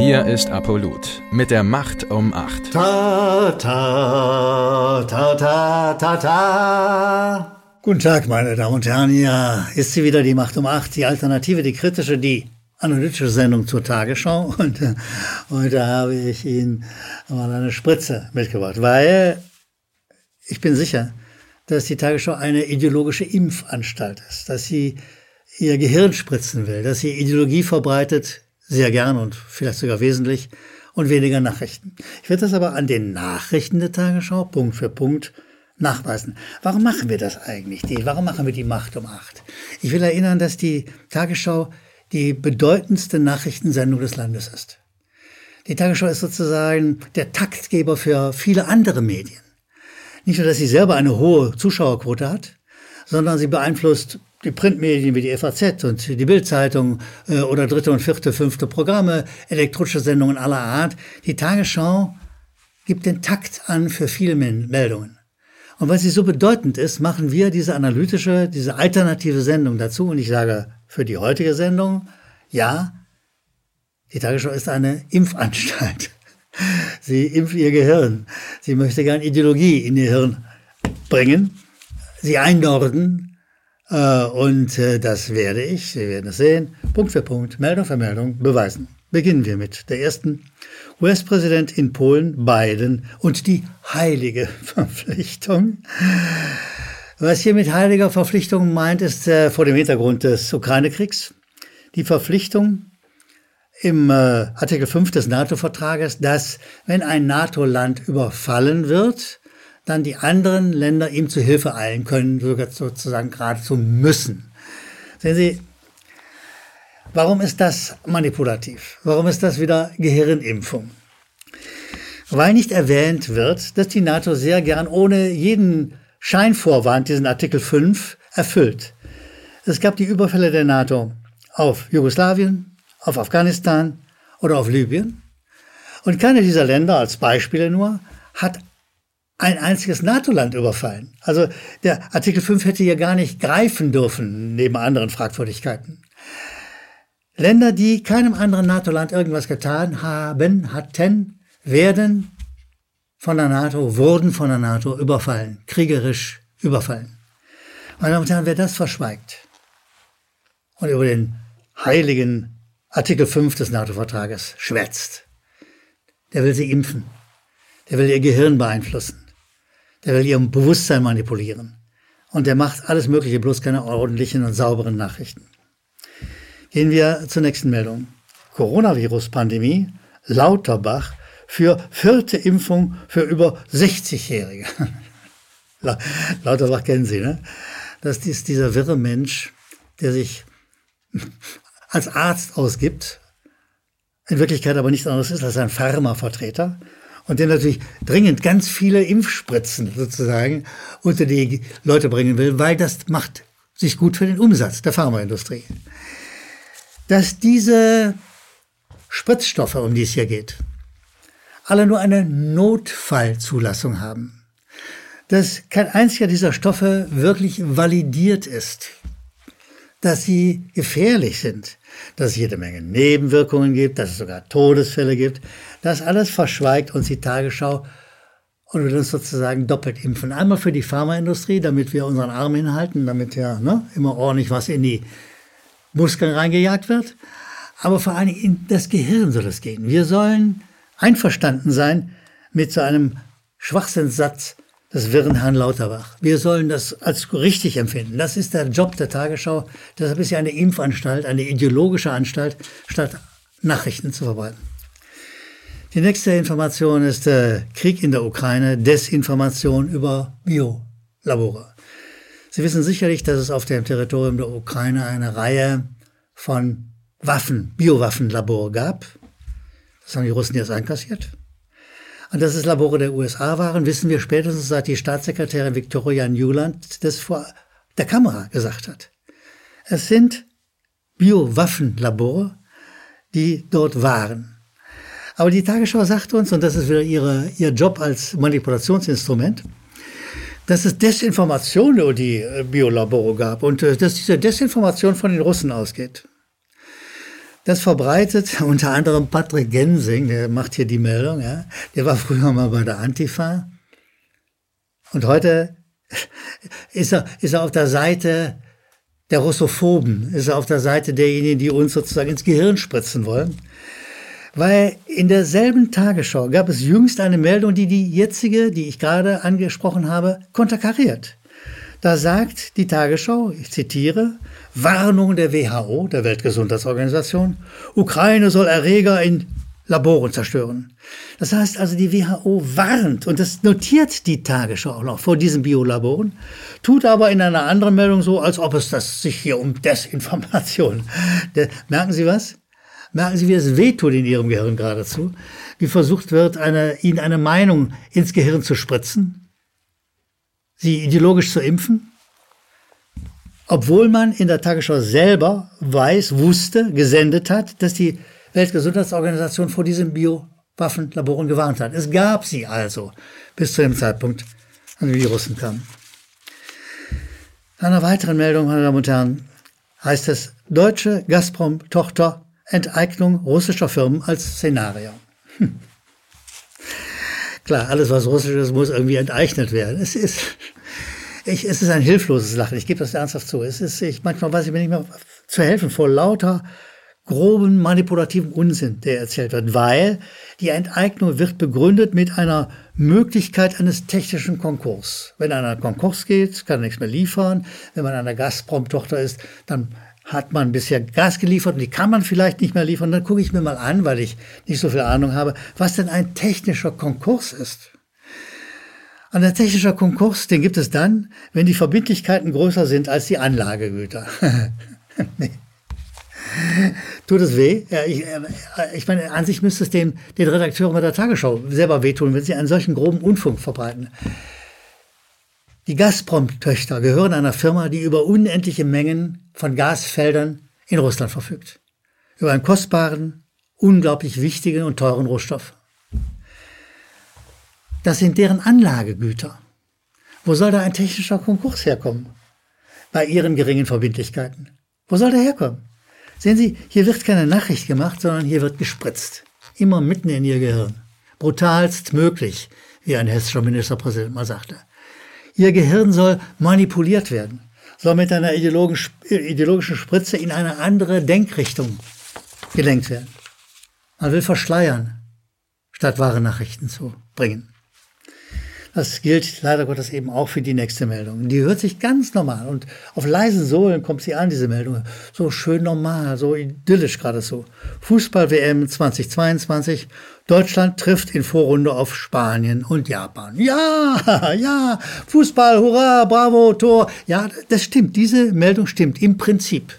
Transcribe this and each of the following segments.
Hier ist Apollut mit der Macht um 8. Ta, ta, ta, ta, ta, ta. Guten Tag, meine Damen und Herren. Ja, ist sie wieder die Macht um 8, die Alternative, die kritische, die analytische Sendung zur Tagesschau. Und äh, heute habe ich Ihnen mal eine Spritze mitgebracht, weil ich bin sicher, dass die Tagesschau eine ideologische Impfanstalt ist, dass sie ihr Gehirn spritzen will, dass sie Ideologie verbreitet, sehr gern und vielleicht sogar wesentlich, und weniger Nachrichten. Ich werde das aber an den Nachrichten der Tagesschau Punkt für Punkt nachweisen. Warum machen wir das eigentlich? Warum machen wir die Macht um acht? Ich will erinnern, dass die Tagesschau die bedeutendste Nachrichtensendung des Landes ist. Die Tagesschau ist sozusagen der Taktgeber für viele andere Medien. Nicht nur, dass sie selber eine hohe Zuschauerquote hat, sondern sie beeinflusst die Printmedien wie die FAZ und die Bildzeitung äh, oder dritte und vierte, fünfte Programme, elektronische Sendungen aller Art. Die Tagesschau gibt den Takt an für viele Meldungen. Und weil sie so bedeutend ist, machen wir diese analytische, diese alternative Sendung dazu. Und ich sage für die heutige Sendung, ja, die Tagesschau ist eine Impfanstalt. Sie impft ihr Gehirn. Sie möchte gern Ideologie in ihr Hirn bringen, sie einnorden, äh, und äh, das werde ich, Sie werden es sehen, Punkt für Punkt, Meldung für Meldung beweisen. Beginnen wir mit der ersten. US-Präsident in Polen, Biden und die heilige Verpflichtung. Was hier mit heiliger Verpflichtung meint, ist äh, vor dem Hintergrund des Ukraine-Kriegs die Verpflichtung im äh, Artikel 5 des NATO-Vertrages, dass wenn ein NATO-Land überfallen wird, dann die anderen Länder ihm zu Hilfe eilen können, sogar sozusagen geradezu müssen. Sehen Sie, warum ist das manipulativ? Warum ist das wieder Gehirnimpfung? Weil nicht erwähnt wird, dass die NATO sehr gern ohne jeden Scheinvorwand diesen Artikel 5 erfüllt. Es gab die Überfälle der NATO auf Jugoslawien, auf Afghanistan oder auf Libyen. Und keine dieser Länder, als Beispiele nur, hat ein einziges NATO-Land überfallen. Also der Artikel 5 hätte ja gar nicht greifen dürfen, neben anderen Fragwürdigkeiten. Länder, die keinem anderen NATO-Land irgendwas getan haben, hatten, werden von der NATO, wurden von der NATO überfallen, kriegerisch überfallen. Meine Damen und Herren, wer das verschweigt und über den heiligen Artikel 5 des NATO-Vertrages schwätzt, der will sie impfen, der will ihr Gehirn beeinflussen, der will ihr Bewusstsein manipulieren. Und der macht alles Mögliche, bloß keine ordentlichen und sauberen Nachrichten. Gehen wir zur nächsten Meldung. Coronavirus-Pandemie, Lauterbach für vierte Impfung für über 60-Jährige. Lauterbach kennen Sie, ne? Das ist dieser wirre Mensch, der sich als Arzt ausgibt, in Wirklichkeit aber nichts anderes ist als ein Pharmavertreter und der natürlich dringend ganz viele Impfspritzen sozusagen unter die Leute bringen will, weil das macht sich gut für den Umsatz der Pharmaindustrie. Dass diese Spritzstoffe, um die es hier geht, alle nur eine Notfallzulassung haben. Dass kein einziger dieser Stoffe wirklich validiert ist dass sie gefährlich sind, dass es jede Menge Nebenwirkungen gibt, dass es sogar Todesfälle gibt. Das alles verschweigt uns die Tagesschau und will uns sozusagen doppelt impfen. Einmal für die Pharmaindustrie, damit wir unseren Arm hinhalten, damit ja ne, immer ordentlich was in die Muskeln reingejagt wird. Aber vor allem in das Gehirn soll es gehen. Wir sollen einverstanden sein mit so einem Schwachsinnssatz, des wirren Herrn Lauterbach. Wir sollen das als richtig empfinden. Das ist der Job der Tagesschau. Deshalb ist sie eine Impfanstalt, eine ideologische Anstalt, statt Nachrichten zu verbreiten. Die nächste Information ist der Krieg in der Ukraine, Desinformation über Biolabore. Sie wissen sicherlich, dass es auf dem Territorium der Ukraine eine Reihe von Waffen, Biowaffenlabore gab. Das haben die Russen jetzt einkassiert. Und dass es Labore der USA waren, wissen wir spätestens seit die Staatssekretärin Victoria Newland das vor der Kamera gesagt hat. Es sind Biowaffenlabore, die dort waren. Aber die Tagesschau sagt uns, und das ist wieder ihre, ihr Job als Manipulationsinstrument, dass es Desinformation über die äh, Biolabore gab und äh, dass diese Desinformation von den Russen ausgeht. Das verbreitet unter anderem Patrick Gensing, der macht hier die Meldung, ja. Der war früher mal bei der Antifa. Und heute ist er, ist er auf der Seite der Russophoben, ist er auf der Seite derjenigen, die uns sozusagen ins Gehirn spritzen wollen. Weil in derselben Tagesschau gab es jüngst eine Meldung, die die jetzige, die ich gerade angesprochen habe, konterkariert. Da sagt die Tagesschau, ich zitiere, Warnung der WHO, der Weltgesundheitsorganisation, Ukraine soll Erreger in Laboren zerstören. Das heißt also, die WHO warnt, und das notiert die Tagesschau auch noch vor diesen Biolaboren, tut aber in einer anderen Meldung so, als ob es das sich hier um Desinformation. merken Sie was? Merken Sie, wie es wehtut in Ihrem Gehirn geradezu? Wie versucht wird, eine, Ihnen eine Meinung ins Gehirn zu spritzen? Sie ideologisch zu impfen? Obwohl man in der Tagesschau selber weiß, wusste, gesendet hat, dass die Weltgesundheitsorganisation vor diesen Biowaffenlaboren gewarnt hat. Es gab sie also bis zu dem Zeitpunkt, an die Russen kamen. In einer weiteren Meldung, meine Damen und Herren, heißt es, deutsche Gazprom-Tochter Enteignung russischer Firmen als Szenario. Hm. Klar, alles, was russisch ist, muss irgendwie enteignet werden. Es ist, ich, es ist ein hilfloses Lachen. Ich gebe das ernsthaft zu. Es ist, ich, manchmal weiß ich mir nicht mehr zu helfen vor lauter groben manipulativen Unsinn, der erzählt wird, weil die Enteignung wird begründet mit einer Möglichkeit eines technischen Konkurs. Wenn einer Konkurs geht, kann er nichts mehr liefern. Wenn man eine Gazprom-Tochter ist, dann hat man bisher Gas geliefert und die kann man vielleicht nicht mehr liefern. Dann gucke ich mir mal an, weil ich nicht so viel Ahnung habe, was denn ein technischer Konkurs ist. Und der technische Konkurs, den gibt es dann, wenn die Verbindlichkeiten größer sind als die Anlagegüter. Tut es weh? Ja, ich, äh, ich, meine, an sich müsste es den, den Redakteuren bei der Tagesschau selber wehtun, wenn sie einen solchen groben Unfunk verbreiten. Die Gazprom-Töchter gehören einer Firma, die über unendliche Mengen von Gasfeldern in Russland verfügt. Über einen kostbaren, unglaublich wichtigen und teuren Rohstoff. Das sind deren Anlagegüter. Wo soll da ein technischer Konkurs herkommen? Bei ihren geringen Verbindlichkeiten. Wo soll der herkommen? Sehen Sie, hier wird keine Nachricht gemacht, sondern hier wird gespritzt. Immer mitten in Ihr Gehirn. Brutalst möglich, wie ein hessischer Ministerpräsident mal sagte. Ihr Gehirn soll manipuliert werden, soll mit einer ideologischen Spritze in eine andere Denkrichtung gelenkt werden. Man will verschleiern, statt wahre Nachrichten zu bringen. Das gilt leider Gottes eben auch für die nächste Meldung. Die hört sich ganz normal und auf leisen Sohlen kommt sie an, diese Meldung. So schön normal, so idyllisch gerade so. Fußball-WM 2022. Deutschland trifft in Vorrunde auf Spanien und Japan. Ja, ja, Fußball, hurra, bravo, Tor. Ja, das stimmt. Diese Meldung stimmt im Prinzip.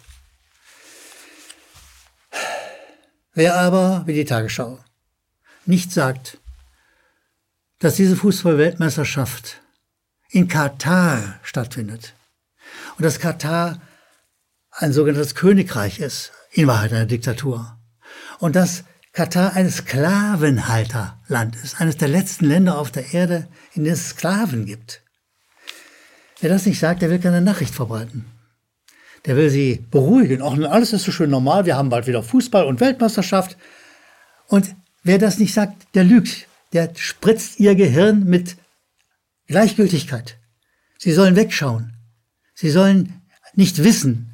Wer aber, wie die Tagesschau, nicht sagt, dass diese Fußball-Weltmeisterschaft in Katar stattfindet und dass Katar ein sogenanntes Königreich ist, in Wahrheit eine Diktatur. Und dass Katar ein Sklavenhalterland ist, eines der letzten Länder auf der Erde, in denen es Sklaven gibt. Wer das nicht sagt, der will keine Nachricht verbreiten. Der will sie beruhigen. Auch alles ist so schön normal, wir haben bald wieder Fußball und Weltmeisterschaft. Und wer das nicht sagt, der lügt der spritzt ihr Gehirn mit Gleichgültigkeit. Sie sollen wegschauen. Sie sollen nicht wissen,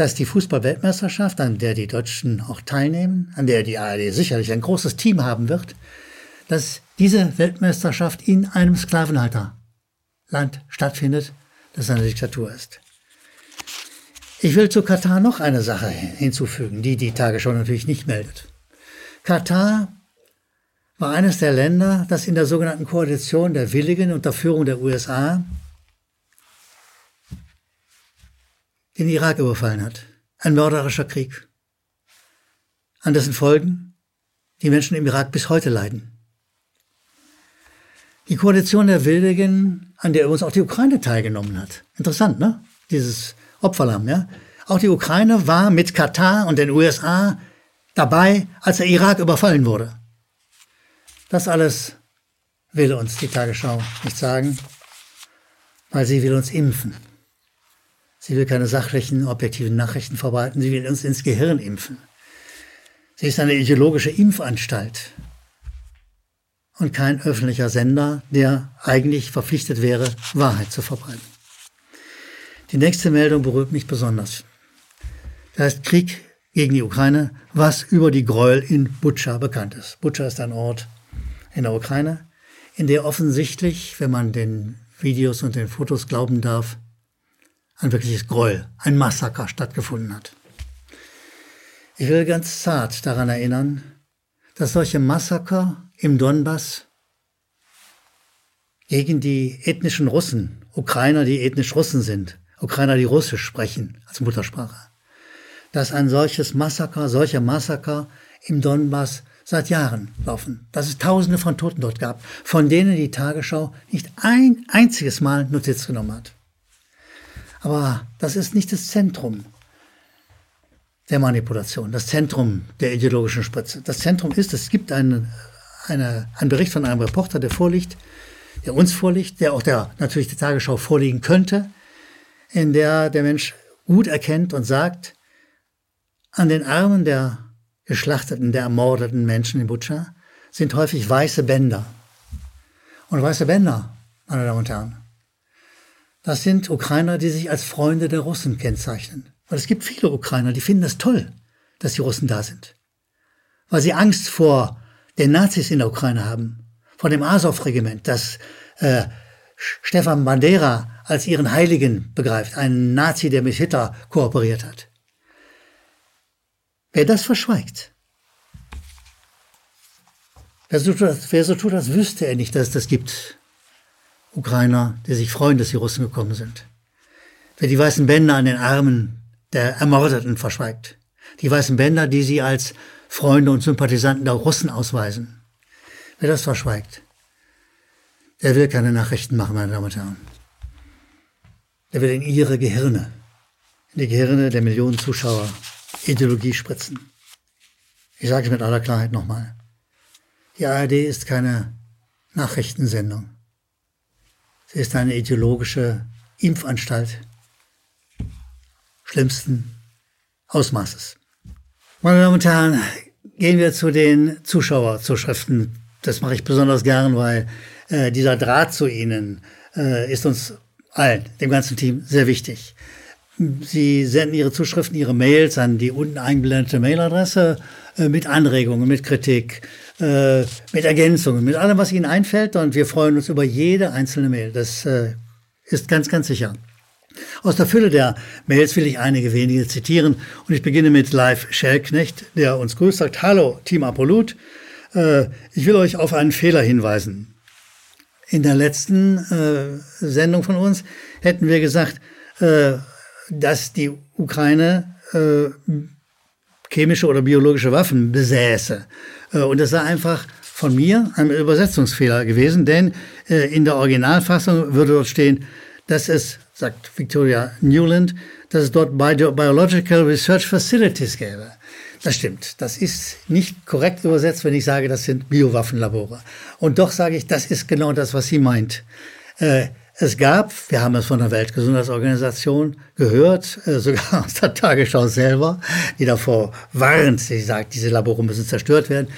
dass die Fußball-Weltmeisterschaft, an der die Deutschen auch teilnehmen, an der die ARD sicherlich ein großes Team haben wird, dass diese Weltmeisterschaft in einem Sklavenhalterland stattfindet, das eine Diktatur ist. Ich will zu Katar noch eine Sache hinzufügen, die die Tagesschau natürlich nicht meldet. Katar war eines der Länder, das in der sogenannten Koalition der Willigen unter Führung der USA den Irak überfallen hat. Ein mörderischer Krieg, an dessen Folgen die Menschen im Irak bis heute leiden. Die Koalition der Willigen, an der übrigens auch die Ukraine teilgenommen hat. Interessant, ne? Dieses Opferlamm, ja? Auch die Ukraine war mit Katar und den USA dabei, als der Irak überfallen wurde. Das alles will uns die Tagesschau nicht sagen, weil sie will uns impfen. Sie will keine sachlichen, objektiven Nachrichten verbreiten. Sie will uns ins Gehirn impfen. Sie ist eine ideologische Impfanstalt und kein öffentlicher Sender, der eigentlich verpflichtet wäre, Wahrheit zu verbreiten. Die nächste Meldung berührt mich besonders. Das heißt Krieg gegen die Ukraine, was über die Gräuel in Butscha bekannt ist. Butscha ist ein Ort in der Ukraine, in der offensichtlich, wenn man den Videos und den Fotos glauben darf, ein wirkliches Gräuel, ein Massaker stattgefunden hat. Ich will ganz zart daran erinnern, dass solche Massaker im Donbass gegen die ethnischen Russen, Ukrainer, die ethnisch Russen sind, Ukrainer, die Russisch sprechen als Muttersprache, dass ein solches Massaker, solche Massaker im Donbass seit Jahren laufen, dass es Tausende von Toten dort gab, von denen die Tagesschau nicht ein einziges Mal Notiz genommen hat. Aber das ist nicht das Zentrum der Manipulation, das Zentrum der ideologischen Spritze. Das Zentrum ist, es gibt einen, eine, einen Bericht von einem Reporter, der vorliegt, der uns vorliegt, der auch der, natürlich der Tagesschau vorliegen könnte, in der der Mensch gut erkennt und sagt, an den Armen der geschlachteten, der ermordeten Menschen in Butscha sind häufig weiße Bänder. Und weiße Bänder, meine Damen und Herren, das sind Ukrainer, die sich als Freunde der Russen kennzeichnen. Weil es gibt viele Ukrainer, die finden es toll, dass die Russen da sind. Weil sie Angst vor den Nazis in der Ukraine haben, vor dem Azov-Regiment, das äh, Stefan Bandera als ihren Heiligen begreift, einen Nazi, der mit Hitler kooperiert hat. Wer das verschweigt, wer so, tut, wer so wüsste er nicht, dass es das gibt, Ukrainer, die sich freuen, dass die Russen gekommen sind. Wer die weißen Bänder an den Armen der Ermordeten verschweigt. Die weißen Bänder, die sie als Freunde und Sympathisanten der Russen ausweisen. Wer das verschweigt, der will keine Nachrichten machen, meine Damen und Herren. Der will in ihre Gehirne, in die Gehirne der Millionen Zuschauer Ideologie spritzen. Ich sage es mit aller Klarheit nochmal. Die ARD ist keine Nachrichtensendung. Sie ist eine ideologische Impfanstalt schlimmsten Ausmaßes. Meine Damen und Herren, gehen wir zu den Zuschauerzuschriften. Das mache ich besonders gern, weil äh, dieser Draht zu Ihnen äh, ist uns allen, dem ganzen Team, sehr wichtig. Sie senden Ihre Zuschriften, Ihre Mails an die unten eingeblendete Mailadresse äh, mit Anregungen, mit Kritik, äh, mit Ergänzungen, mit allem, was Ihnen einfällt. Und wir freuen uns über jede einzelne Mail. Das äh, ist ganz, ganz sicher. Aus der Fülle der Mails will ich einige wenige zitieren und ich beginne mit Live Schellknecht, der uns grüßt, sagt, Hallo, Team Apollut, äh, ich will euch auf einen Fehler hinweisen. In der letzten äh, Sendung von uns hätten wir gesagt, äh, dass die Ukraine äh, chemische oder biologische Waffen besäße. Äh, und das sei einfach von mir ein Übersetzungsfehler gewesen, denn äh, in der Originalfassung würde dort stehen, dass es sagt Victoria Newland, dass es dort Biological Research Facilities gäbe. Das stimmt. Das ist nicht korrekt übersetzt, wenn ich sage, das sind Biowaffenlabore. Und doch sage ich, das ist genau das, was sie meint. Äh, es gab, wir haben es von der Weltgesundheitsorganisation gehört, äh, sogar aus der Tagesschau selber, die davor warnt, sie sagt, diese Labore müssen zerstört werden.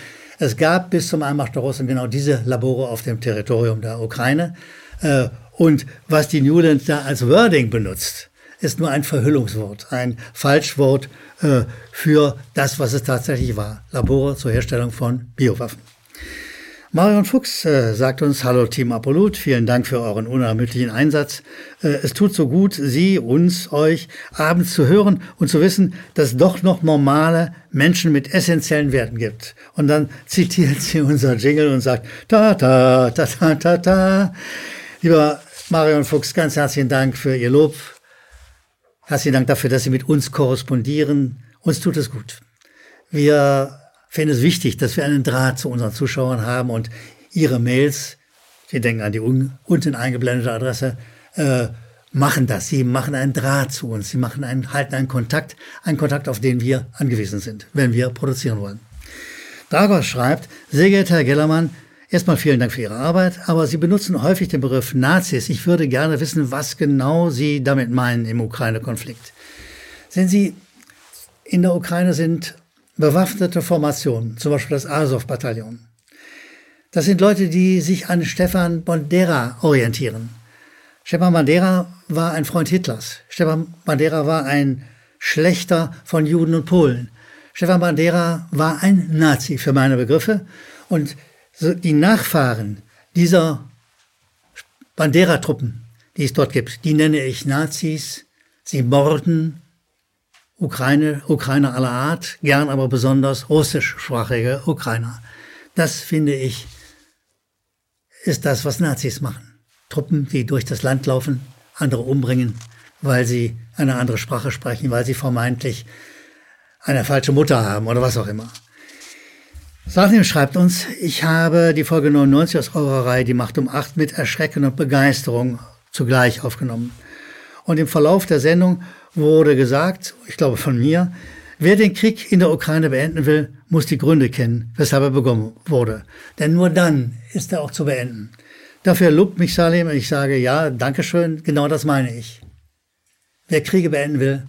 Es gab bis zum Einmarsch der Russen genau diese Labore auf dem Territorium der Ukraine. Äh, und was die Newland da als Wording benutzt, ist nur ein Verhüllungswort, ein Falschwort äh, für das, was es tatsächlich war. Labore zur Herstellung von Biowaffen. Marion Fuchs äh, sagt uns, hallo Team Apollut, vielen Dank für euren unermüdlichen Einsatz. Äh, es tut so gut, Sie, uns, euch abends zu hören und zu wissen, dass es doch noch normale Menschen mit essentiellen Werten gibt. Und dann zitiert sie unser Jingle und sagt, ta ta ta ta ta ta. Lieber Marion Fuchs, ganz herzlichen Dank für Ihr Lob. Herzlichen Dank dafür, dass Sie mit uns korrespondieren. Uns tut es gut. Wir finden es wichtig, dass wir einen Draht zu unseren Zuschauern haben und Ihre Mails, Sie denken an die unten eingeblendete Adresse, äh, machen das. Sie machen einen Draht zu uns. Sie machen einen, halten einen Kontakt, einen Kontakt, auf den wir angewiesen sind, wenn wir produzieren wollen. Dragos schreibt, sehr geehrter Herr Gellermann, Erstmal vielen Dank für Ihre Arbeit, aber Sie benutzen häufig den Begriff Nazis. Ich würde gerne wissen, was genau Sie damit meinen im Ukraine-Konflikt. Sehen Sie, in der Ukraine sind bewaffnete Formationen, zum Beispiel das Azov-Bataillon. Das sind Leute, die sich an Stefan Bandera orientieren. Stefan Bandera war ein Freund Hitlers. Stefan Bandera war ein Schlechter von Juden und Polen. Stefan Bandera war ein Nazi für meine Begriffe und die Nachfahren dieser Bandera-Truppen, die es dort gibt, die nenne ich Nazis. Sie morden Ukraine, Ukrainer aller Art, gern aber besonders russischsprachige Ukrainer. Das finde ich ist das, was Nazis machen. Truppen, die durch das Land laufen, andere umbringen, weil sie eine andere Sprache sprechen, weil sie vermeintlich eine falsche Mutter haben oder was auch immer. Salim schreibt uns, ich habe die Folge 99 aus eurer Reihe Die Macht um acht mit Erschrecken und Begeisterung zugleich aufgenommen. Und im Verlauf der Sendung wurde gesagt, ich glaube von mir, wer den Krieg in der Ukraine beenden will, muss die Gründe kennen, weshalb er begonnen wurde. Denn nur dann ist er auch zu beenden. Dafür lobt mich Salim und ich sage, ja, Dankeschön, genau das meine ich. Wer Kriege beenden will,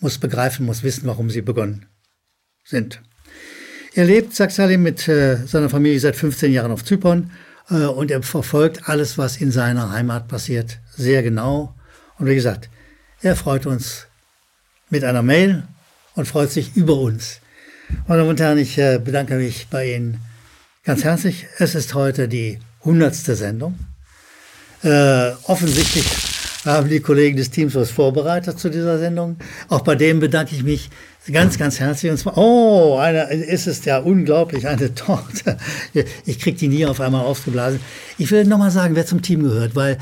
muss begreifen, muss wissen, warum sie begonnen sind. Er lebt, sagt Salim, mit äh, seiner Familie seit 15 Jahren auf Zypern äh, und er verfolgt alles, was in seiner Heimat passiert, sehr genau. Und wie gesagt, er freut uns mit einer Mail und freut sich über uns. Meine Damen und Herren, ich äh, bedanke mich bei Ihnen ganz herzlich. Es ist heute die hundertste Sendung. Äh, offensichtlich haben die Kollegen des Teams was vorbereitet zu dieser Sendung. Auch bei dem bedanke ich mich ganz, ganz herzlich. Und zwar, oh, eine, ist es ja unglaublich, eine Torte. Ich kriege die nie auf einmal aufgeblasen. Ich will nochmal sagen, wer zum Team gehört, weil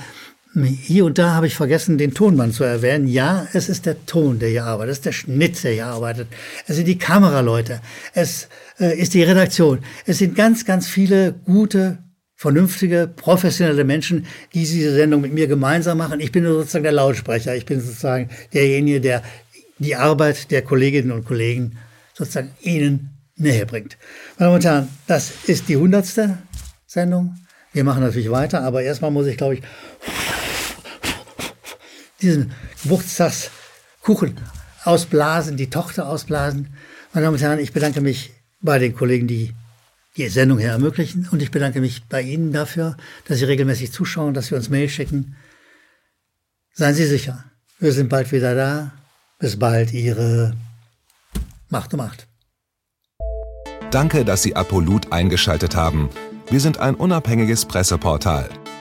hier und da habe ich vergessen, den Tonmann zu erwähnen. Ja, es ist der Ton, der hier arbeitet, es ist der Schnitt, der hier arbeitet. Es sind die Kameraleute, es äh, ist die Redaktion. Es sind ganz, ganz viele gute, vernünftige, professionelle Menschen, die diese Sendung mit mir gemeinsam machen. Ich bin sozusagen der Lautsprecher. Ich bin sozusagen derjenige, der die Arbeit der Kolleginnen und Kollegen sozusagen Ihnen näher bringt. Meine Damen und Herren, das ist die hundertste Sendung. Wir machen natürlich weiter, aber erstmal muss ich, glaube ich, diesen Geburtstagskuchen ausblasen, die Tochter ausblasen. Meine Damen und Herren, ich bedanke mich bei den Kollegen, die die Sendung hier ermöglichen. Und ich bedanke mich bei Ihnen dafür, dass Sie regelmäßig zuschauen, dass Sie uns Mail schicken. Seien Sie sicher, wir sind bald wieder da. Bis bald, Ihre Macht um Macht. Danke, dass Sie Apolut eingeschaltet haben. Wir sind ein unabhängiges Presseportal.